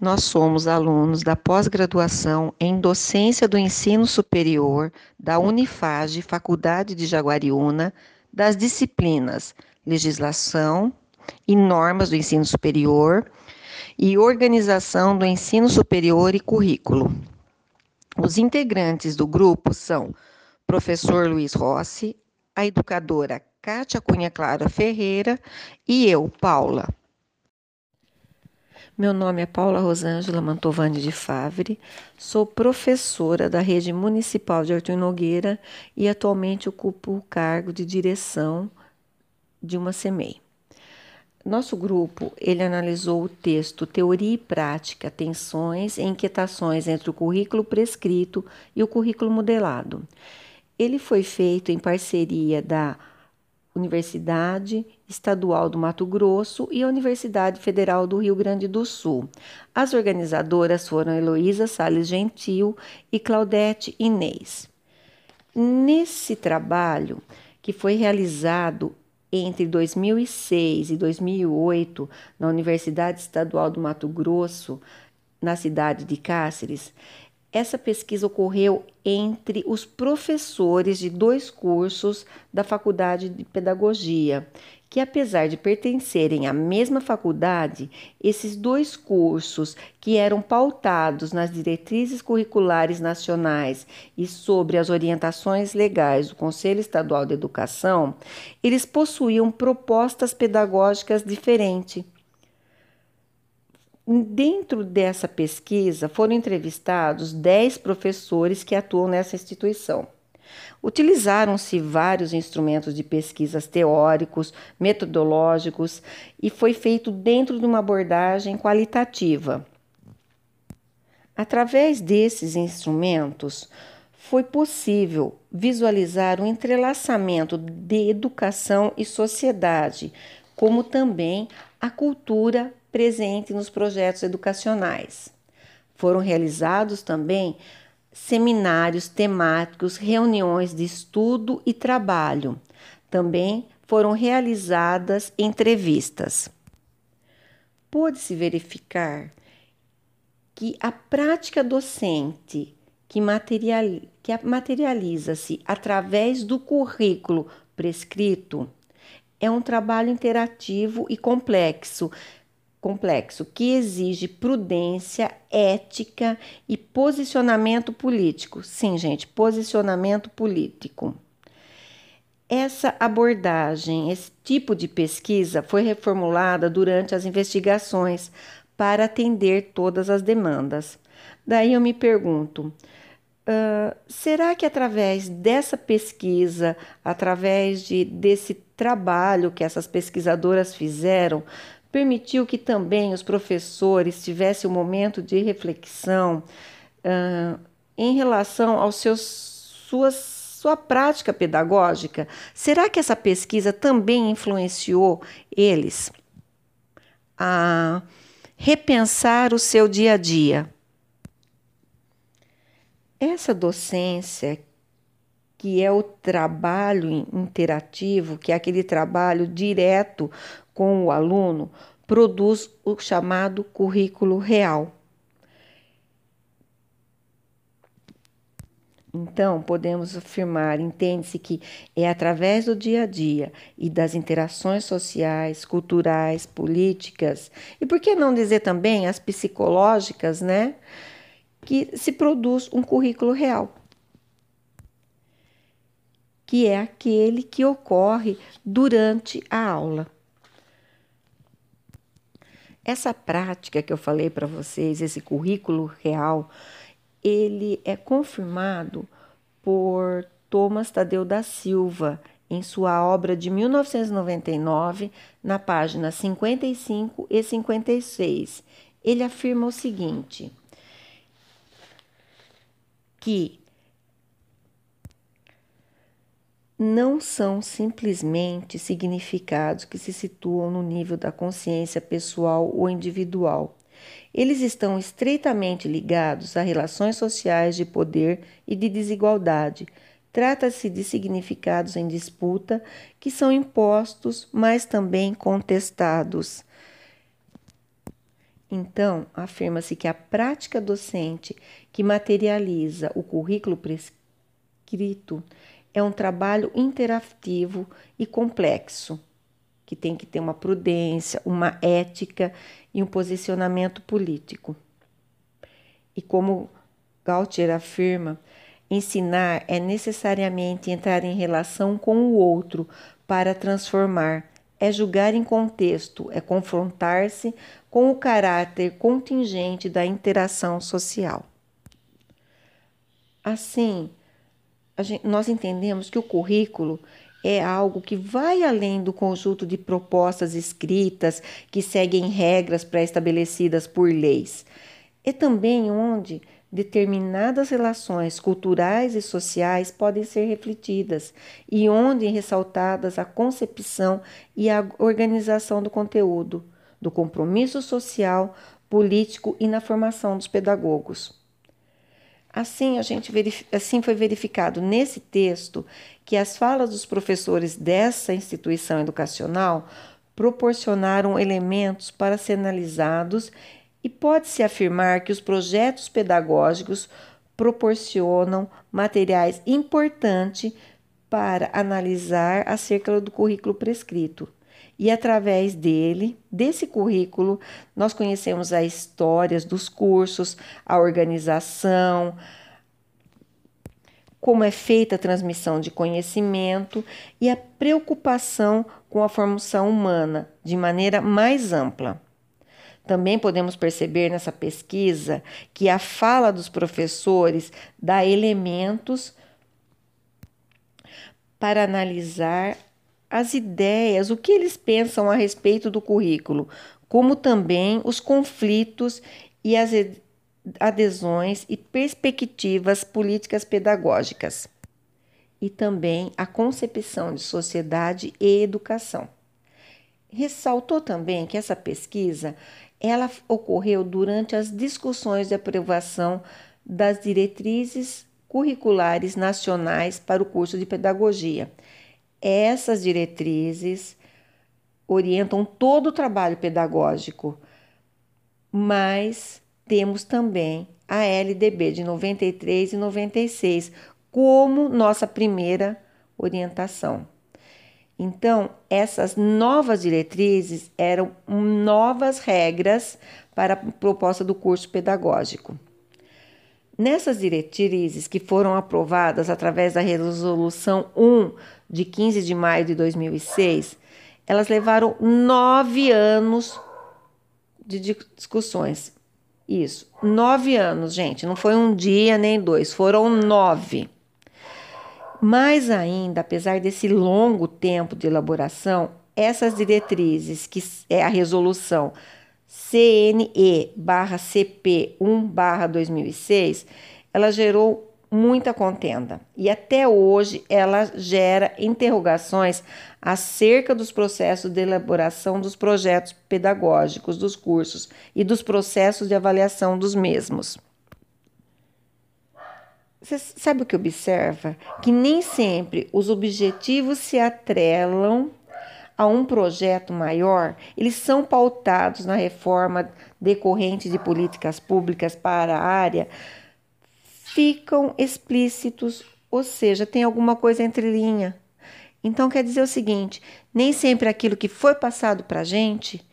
nós somos alunos da pós-graduação em Docência do Ensino Superior da Unifage, Faculdade de Jaguariúna, das disciplinas Legislação e Normas do Ensino Superior e Organização do Ensino Superior e Currículo. Os integrantes do grupo são professor Luiz Rossi, a educadora Kátia Cunha Clara Ferreira e eu, Paula. Meu nome é Paula Rosângela Mantovani de Favre, sou professora da Rede Municipal de Artur Nogueira e atualmente ocupo o cargo de direção de uma CEMEI. Nosso grupo, ele analisou o texto Teoria e Prática, Tensões e Inquietações entre o currículo prescrito e o currículo modelado. Ele foi feito em parceria da Universidade Estadual do Mato Grosso e a Universidade Federal do Rio Grande do Sul. As organizadoras foram Heloísa Sales Gentil e Claudete Inês. Nesse trabalho, que foi realizado entre 2006 e 2008 na Universidade Estadual do Mato Grosso, na cidade de Cáceres, essa pesquisa ocorreu entre os professores de dois cursos da Faculdade de Pedagogia, que apesar de pertencerem à mesma faculdade, esses dois cursos, que eram pautados nas diretrizes curriculares nacionais e sobre as orientações legais do Conselho Estadual de Educação, eles possuíam propostas pedagógicas diferentes Dentro dessa pesquisa foram entrevistados 10 professores que atuam nessa instituição. Utilizaram-se vários instrumentos de pesquisas teóricos, metodológicos e foi feito dentro de uma abordagem qualitativa. Através desses instrumentos, foi possível visualizar o entrelaçamento de educação e sociedade, como também a cultura presente nos projetos educacionais. Foram realizados também seminários temáticos, reuniões de estudo e trabalho. Também foram realizadas entrevistas. Pôde-se verificar que a prática docente que, que materializa-se através do currículo prescrito é um trabalho interativo e complexo, complexo que exige prudência, ética e posicionamento político. Sim, gente, posicionamento político. Essa abordagem, esse tipo de pesquisa foi reformulada durante as investigações para atender todas as demandas. Daí eu me pergunto: uh, será que através dessa pesquisa, através de, desse trabalho que essas pesquisadoras fizeram, permitiu que também os professores tivessem um momento de reflexão uh, em relação aos seus suas sua prática pedagógica? Será que essa pesquisa também influenciou eles a repensar o seu dia a dia? Essa docência, que é o trabalho interativo, que é aquele trabalho direto com o aluno, produz o chamado currículo real. Então, podemos afirmar, entende-se que é através do dia a dia e das interações sociais, culturais, políticas, e por que não dizer também as psicológicas, né? Que se produz um currículo real, que é aquele que ocorre durante a aula. Essa prática que eu falei para vocês, esse currículo real, ele é confirmado por Thomas Tadeu da Silva em sua obra de 1999, na página 55 e 56. Ele afirma o seguinte: que não são simplesmente significados que se situam no nível da consciência pessoal ou individual. Eles estão estreitamente ligados a relações sociais de poder e de desigualdade. Trata-se de significados em disputa que são impostos, mas também contestados. Então, afirma-se que a prática docente que materializa o currículo prescrito é um trabalho interativo e complexo, que tem que ter uma prudência, uma ética e um posicionamento político. E como Gautier afirma, ensinar é necessariamente entrar em relação com o outro para transformar, é julgar em contexto, é confrontar-se com o caráter contingente da interação social. Assim, gente, nós entendemos que o currículo é algo que vai além do conjunto de propostas escritas que seguem regras pré-estabelecidas por leis. É também onde determinadas relações culturais e sociais podem ser refletidas e onde ressaltadas a concepção e a organização do conteúdo, do compromisso social, político e na formação dos pedagogos. Assim, a gente assim foi verificado nesse texto que as falas dos professores dessa instituição educacional proporcionaram elementos para ser analisados e pode-se afirmar que os projetos pedagógicos proporcionam materiais importantes para analisar acerca do currículo prescrito. E através dele, desse currículo, nós conhecemos as histórias dos cursos, a organização, como é feita a transmissão de conhecimento e a preocupação com a formação humana de maneira mais ampla. Também podemos perceber nessa pesquisa que a fala dos professores dá elementos para analisar as ideias, o que eles pensam a respeito do currículo, como também os conflitos e as adesões e perspectivas políticas pedagógicas, e também a concepção de sociedade e educação. Ressaltou também que essa pesquisa ela ocorreu durante as discussões de aprovação das diretrizes curriculares nacionais para o curso de pedagogia essas diretrizes orientam todo o trabalho pedagógico, mas temos também a LDB de 93 e 96 como nossa primeira orientação. Então, essas novas diretrizes eram novas regras para a proposta do curso pedagógico. Nessas diretrizes que foram aprovadas através da Resolução 1 de 15 de maio de 2006, elas levaram nove anos de discussões. Isso, nove anos, gente. Não foi um dia nem dois, foram nove. Mais ainda, apesar desse longo tempo de elaboração, essas diretrizes, que é a resolução CNE/CP 1/2006, ela gerou muita contenda e até hoje ela gera interrogações acerca dos processos de elaboração dos projetos pedagógicos dos cursos e dos processos de avaliação dos mesmos. Você sabe o que observa? Que nem sempre os objetivos se atrelam a um projeto maior, eles são pautados na reforma decorrente de políticas públicas para a área, ficam explícitos, ou seja, tem alguma coisa entre linha. Então quer dizer o seguinte: nem sempre aquilo que foi passado para a gente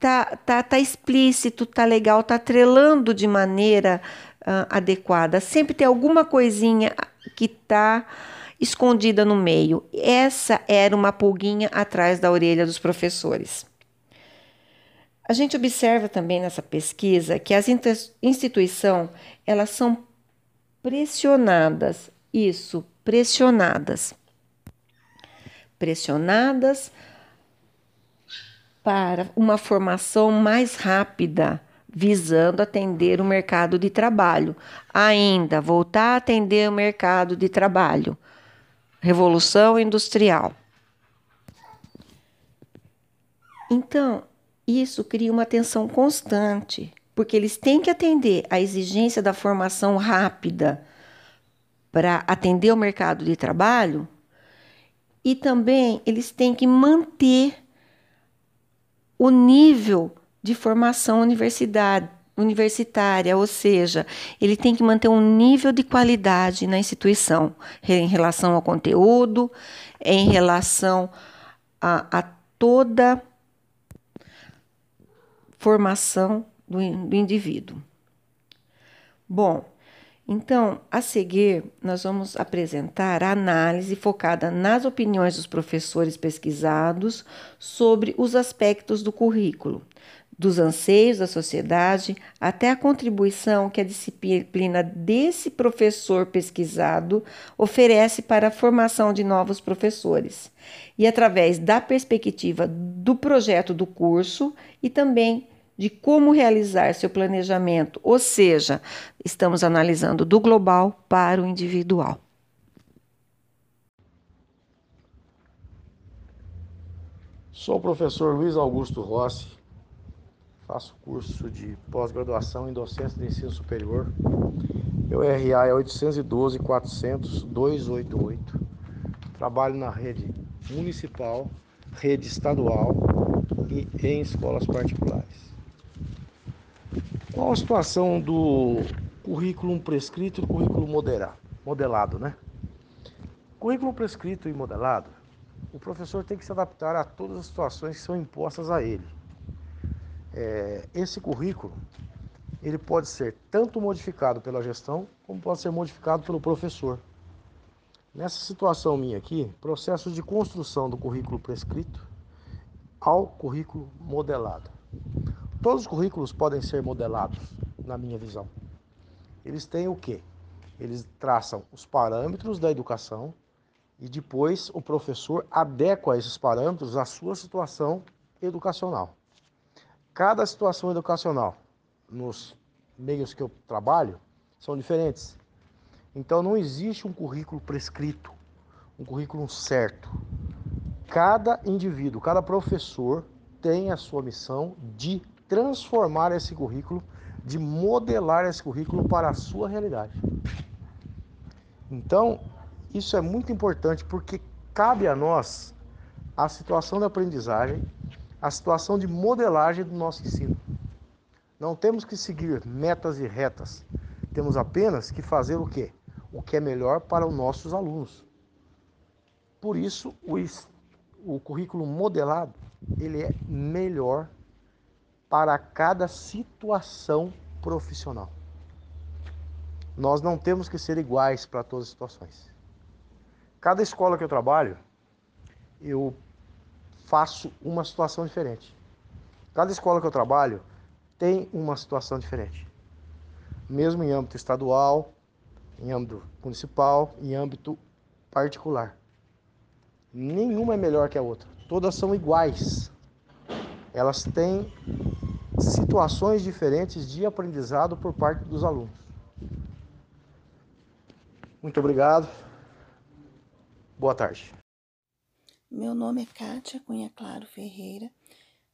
tá, tá, tá explícito, tá legal, tá trelando de maneira uh, adequada. Sempre tem alguma coisinha que tá escondida no meio. Essa era uma pulguinha atrás da orelha dos professores. A gente observa também nessa pesquisa que as instituições elas são pressionadas, isso, pressionadas. Pressionadas para uma formação mais rápida, visando atender o mercado de trabalho. Ainda voltar a atender o mercado de trabalho. Revolução Industrial. Então, isso cria uma tensão constante, porque eles têm que atender à exigência da formação rápida para atender o mercado de trabalho e também eles têm que manter o nível de formação universidade, universitária, ou seja, ele tem que manter um nível de qualidade na instituição em relação ao conteúdo, em relação a, a toda formação do, do indivíduo. Bom, então, a seguir, nós vamos apresentar a análise focada nas opiniões dos professores pesquisados sobre os aspectos do currículo, dos anseios da sociedade até a contribuição que a disciplina desse professor pesquisado oferece para a formação de novos professores, e através da perspectiva do projeto do curso e também de como realizar seu planejamento, ou seja, estamos analisando do global para o individual. Sou o professor Luiz Augusto Rossi, faço curso de pós-graduação em docência de ensino superior. Meu RA é 812 400 288. Trabalho na rede municipal, rede estadual e em escolas particulares. Qual a situação do currículo prescrito e currículo modelado, né? Currículo prescrito e modelado, o professor tem que se adaptar a todas as situações que são impostas a ele. É, esse currículo, ele pode ser tanto modificado pela gestão, como pode ser modificado pelo professor. Nessa situação minha aqui, processo de construção do currículo prescrito ao currículo modelado. Todos os currículos podem ser modelados, na minha visão. Eles têm o quê? Eles traçam os parâmetros da educação e depois o professor adequa esses parâmetros à sua situação educacional. Cada situação educacional nos meios que eu trabalho são diferentes. Então não existe um currículo prescrito, um currículo certo. Cada indivíduo, cada professor tem a sua missão de transformar esse currículo, de modelar esse currículo para a sua realidade. Então, isso é muito importante porque cabe a nós a situação de aprendizagem, a situação de modelagem do nosso ensino. Não temos que seguir metas e retas. Temos apenas que fazer o quê? O que é melhor para os nossos alunos. Por isso, o, o currículo modelado, ele é melhor para cada situação profissional. Nós não temos que ser iguais para todas as situações. Cada escola que eu trabalho, eu faço uma situação diferente. Cada escola que eu trabalho tem uma situação diferente. Mesmo em âmbito estadual, em âmbito municipal, em âmbito particular. Nenhuma é melhor que a outra. Todas são iguais. Elas têm situações diferentes de aprendizado por parte dos alunos. Muito obrigado. Boa tarde. Meu nome é Kátia Cunha Claro Ferreira.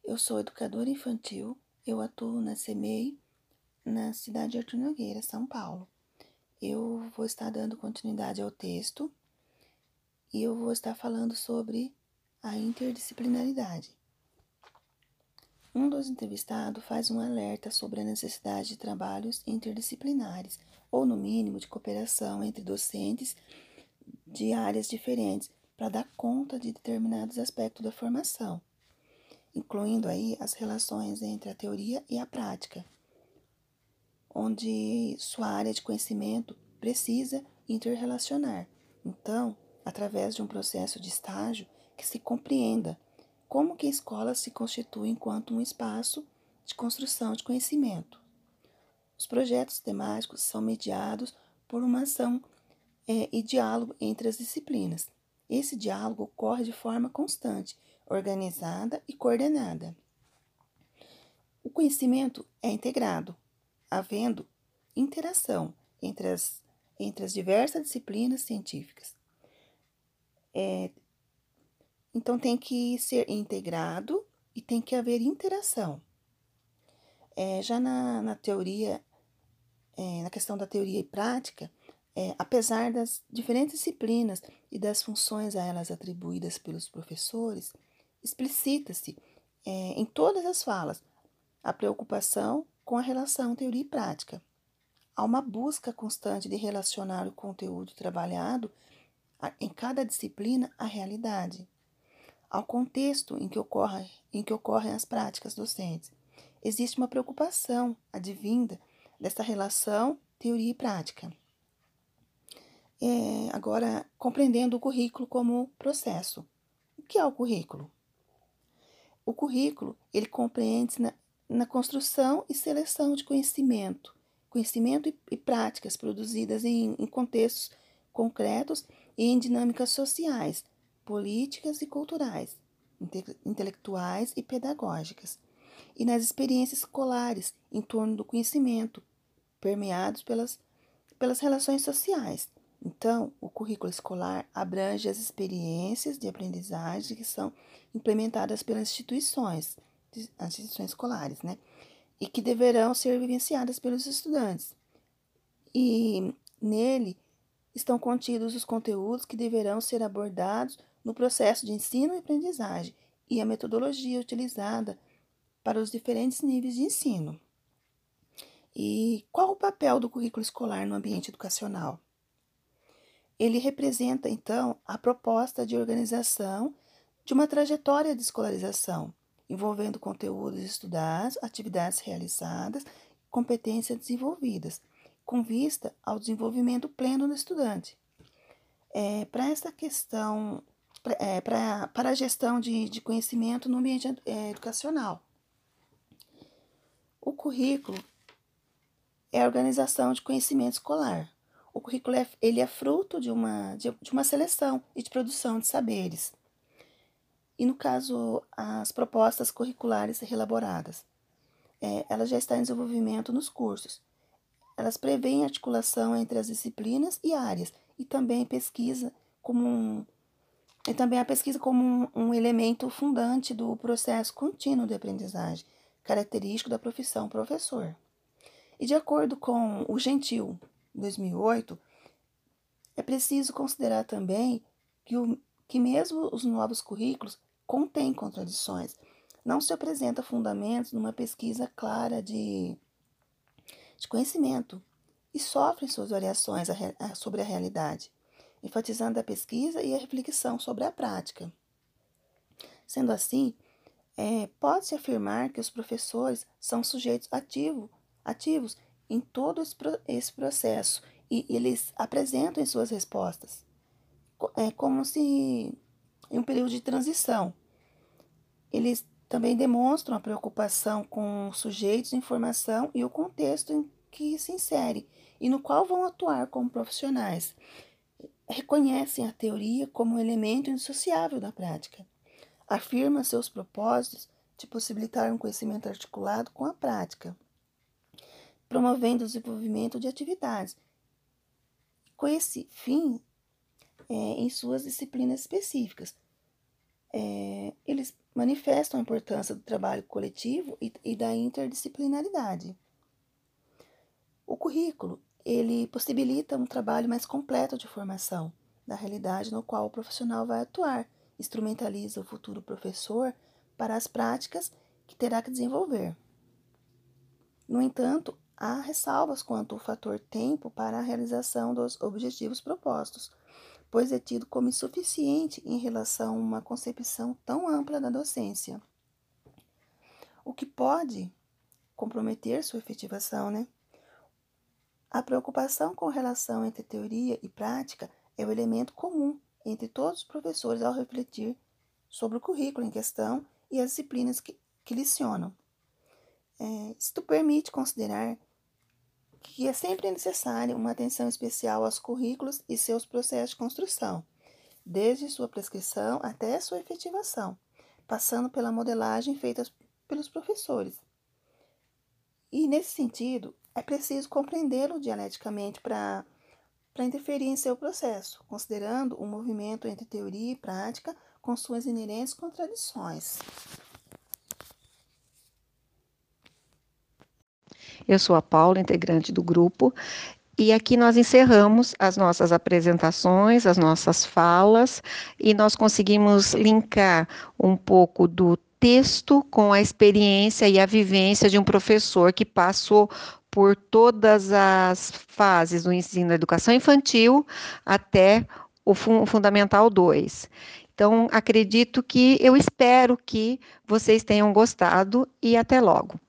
Eu sou educadora infantil. Eu atuo na CEMEI, na cidade de Artur Nogueira, São Paulo. Eu vou estar dando continuidade ao texto e eu vou estar falando sobre a interdisciplinaridade. Um dos entrevistados faz um alerta sobre a necessidade de trabalhos interdisciplinares, ou no mínimo de cooperação entre docentes de áreas diferentes, para dar conta de determinados aspectos da formação, incluindo aí as relações entre a teoria e a prática, onde sua área de conhecimento precisa interrelacionar. Então, através de um processo de estágio que se compreenda como que a escola se constitui enquanto um espaço de construção de conhecimento. Os projetos temáticos são mediados por uma ação é, e diálogo entre as disciplinas. Esse diálogo ocorre de forma constante, organizada e coordenada. O conhecimento é integrado, havendo interação entre as, entre as diversas disciplinas científicas. É, então tem que ser integrado e tem que haver interação. É, já na, na teoria, é, na questão da teoria e prática, é, apesar das diferentes disciplinas e das funções a elas atribuídas pelos professores, explicita-se é, em todas as falas a preocupação com a relação teoria e prática. Há uma busca constante de relacionar o conteúdo trabalhado em cada disciplina à realidade, ao contexto em que, em que ocorrem as práticas docentes. Existe uma preocupação advinda dessa relação teoria e prática. É, agora, compreendendo o currículo como processo. O que é o currículo? O currículo, ele compreende na, na construção e seleção de conhecimento, conhecimento e, e práticas produzidas em, em contextos concretos e em dinâmicas sociais, políticas e culturais, inte, intelectuais e pedagógicas, e nas experiências escolares em torno do conhecimento, permeados pelas, pelas relações sociais. Então, o currículo escolar abrange as experiências de aprendizagem que são implementadas pelas instituições, as instituições escolares, né? E que deverão ser vivenciadas pelos estudantes. E nele estão contidos os conteúdos que deverão ser abordados no processo de ensino e aprendizagem e a metodologia utilizada para os diferentes níveis de ensino. E qual o papel do currículo escolar no ambiente educacional? Ele representa, então, a proposta de organização de uma trajetória de escolarização, envolvendo conteúdos estudados, atividades realizadas, competências desenvolvidas, com vista ao desenvolvimento pleno do estudante. É, para essa questão, é, para a gestão de, de conhecimento no ambiente é, educacional. O currículo é a organização de conhecimento escolar. O currículo é, ele é fruto de uma, de, de uma seleção e de produção de saberes. E no caso, as propostas curriculares reelaboradas, é, ela já está em desenvolvimento nos cursos. Elas prevêem articulação entre as disciplinas e áreas e também pesquisa como um, e também a pesquisa como um, um elemento fundante do processo contínuo de aprendizagem, característico da profissão professor. E de acordo com o Gentil, 2008, é preciso considerar também que, o, que mesmo os novos currículos contêm contradições. Não se apresenta fundamentos numa pesquisa clara de, de conhecimento e sofrem suas variações a, a, sobre a realidade, enfatizando a pesquisa e a reflexão sobre a prática. Sendo assim, é, pode-se afirmar que os professores são sujeitos ativo, ativos em todo esse processo e eles apresentam em suas respostas. É como se em um período de transição. Eles também demonstram a preocupação com os sujeitos, informação e o contexto em que se insere e no qual vão atuar como profissionais. Reconhecem a teoria como um elemento indissociável da prática. Afirma seus propósitos de possibilitar um conhecimento articulado com a prática promovendo o desenvolvimento de atividades. Com esse fim, é, em suas disciplinas específicas, é, eles manifestam a importância do trabalho coletivo e, e da interdisciplinaridade. O currículo ele possibilita um trabalho mais completo de formação da realidade no qual o profissional vai atuar, instrumentaliza o futuro professor para as práticas que terá que desenvolver. No entanto, Há ressalvas quanto ao fator tempo para a realização dos objetivos propostos, pois é tido como insuficiente em relação a uma concepção tão ampla da docência, o que pode comprometer sua efetivação, né? A preocupação com relação entre teoria e prática é o elemento comum entre todos os professores ao refletir sobre o currículo em questão e as disciplinas que, que licionam. É, isto permite considerar que é sempre necessária uma atenção especial aos currículos e seus processos de construção, desde sua prescrição até sua efetivação, passando pela modelagem feita pelos professores. E, nesse sentido, é preciso compreendê-lo dialeticamente para interferir em seu processo, considerando o um movimento entre teoria e prática com suas inerentes contradições. Eu sou a Paula, integrante do grupo, e aqui nós encerramos as nossas apresentações, as nossas falas, e nós conseguimos linkar um pouco do texto com a experiência e a vivência de um professor que passou por todas as fases do ensino da educação infantil até o Fundamental 2. Então, acredito que, eu espero que vocês tenham gostado e até logo.